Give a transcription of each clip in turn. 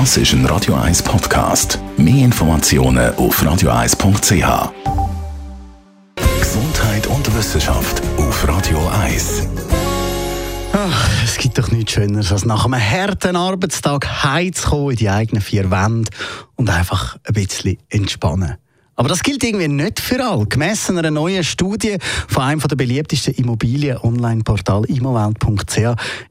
Das ist ein Radio 1 Podcast. Mehr Informationen auf radio1.ch. Gesundheit und Wissenschaft auf Radio 1. Ach, es gibt doch nichts Schöneres, als nach einem harten Arbeitstag heimzukommen in die eigenen vier Wände und einfach ein bisschen entspannen. Aber das gilt irgendwie nicht für alle. Gemessen einer neuen Studie von einem der beliebtesten Immobilien-Online-Portal immowelt.ch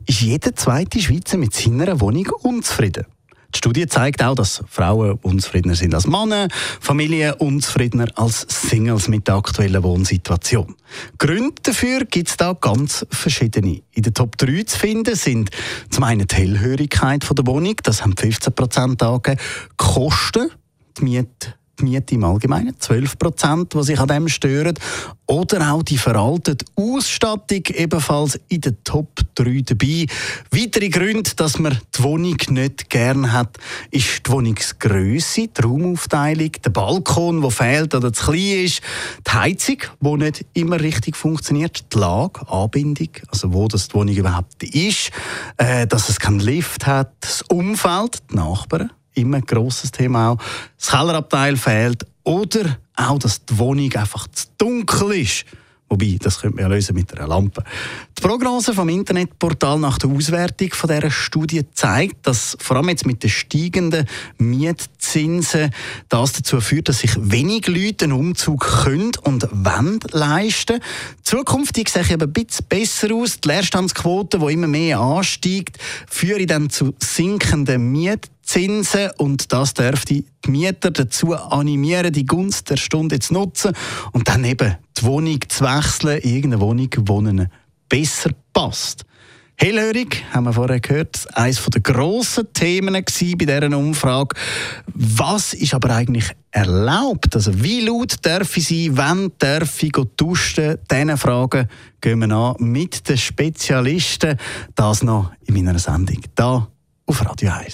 ist jeder zweite Schweizer mit seiner Wohnung unzufrieden. Die Studie zeigt auch, dass Frauen unzufriedener sind als Männer, Familien unzufriedener als Singles mit der aktuellen Wohnsituation. Gründe dafür gibt es da ganz verschiedene. In den Top 3 zu finden sind zum einen die Hellhörigkeit der Wohnung, das haben 15% angegeben, Kosten, die Miete die Miete im Allgemeinen, 12 Prozent, die sich an dem stören. Oder auch die veraltete Ausstattung, ebenfalls in den Top 3 dabei. Weitere Gründe, dass man die Wohnung nicht gern hat, ist die Wohnungsgröße, die Raumaufteilung, der Balkon, der fehlt oder zu klein ist, die Heizung, die nicht immer richtig funktioniert, die Lage, Anbindung, also wo das die Wohnung überhaupt ist, äh, dass es keinen Lift hat, das Umfeld, die Nachbarn, immer ein grosses Thema auch. Das Kellerabteil fehlt oder auch, dass die Wohnung einfach zu dunkel ist. Wobei, das könnte man ja lösen mit einer Lampe. Die Prognose vom Internetportal nach der Auswertung von dieser Studie zeigt, dass vor allem jetzt mit den steigenden Mietzinsen das dazu führt, dass sich wenig Leute einen Umzug können und wollen leisten. Zukünftig sehe ich aber ein bisschen besser aus. Die Leerstandsquote, die immer mehr ansteigt, führt dann zu sinkenden Mietzinsen. Zinsen und das dürfte die Mieter dazu animieren, die Gunst der Stunde zu nutzen und dann eben die Wohnung zu wechseln, irgendeine Wohnung, die ihnen besser passt. Hellhörig, haben wir vorher gehört, eines der grossen Themen bei dieser Umfrage. Was ist aber eigentlich erlaubt? Also wie laut darf ich sein, wann darf ich duschen? Diese Fragen gehen wir an mit den Spezialisten. Das noch in meiner Sendung, hier auf Radio 1.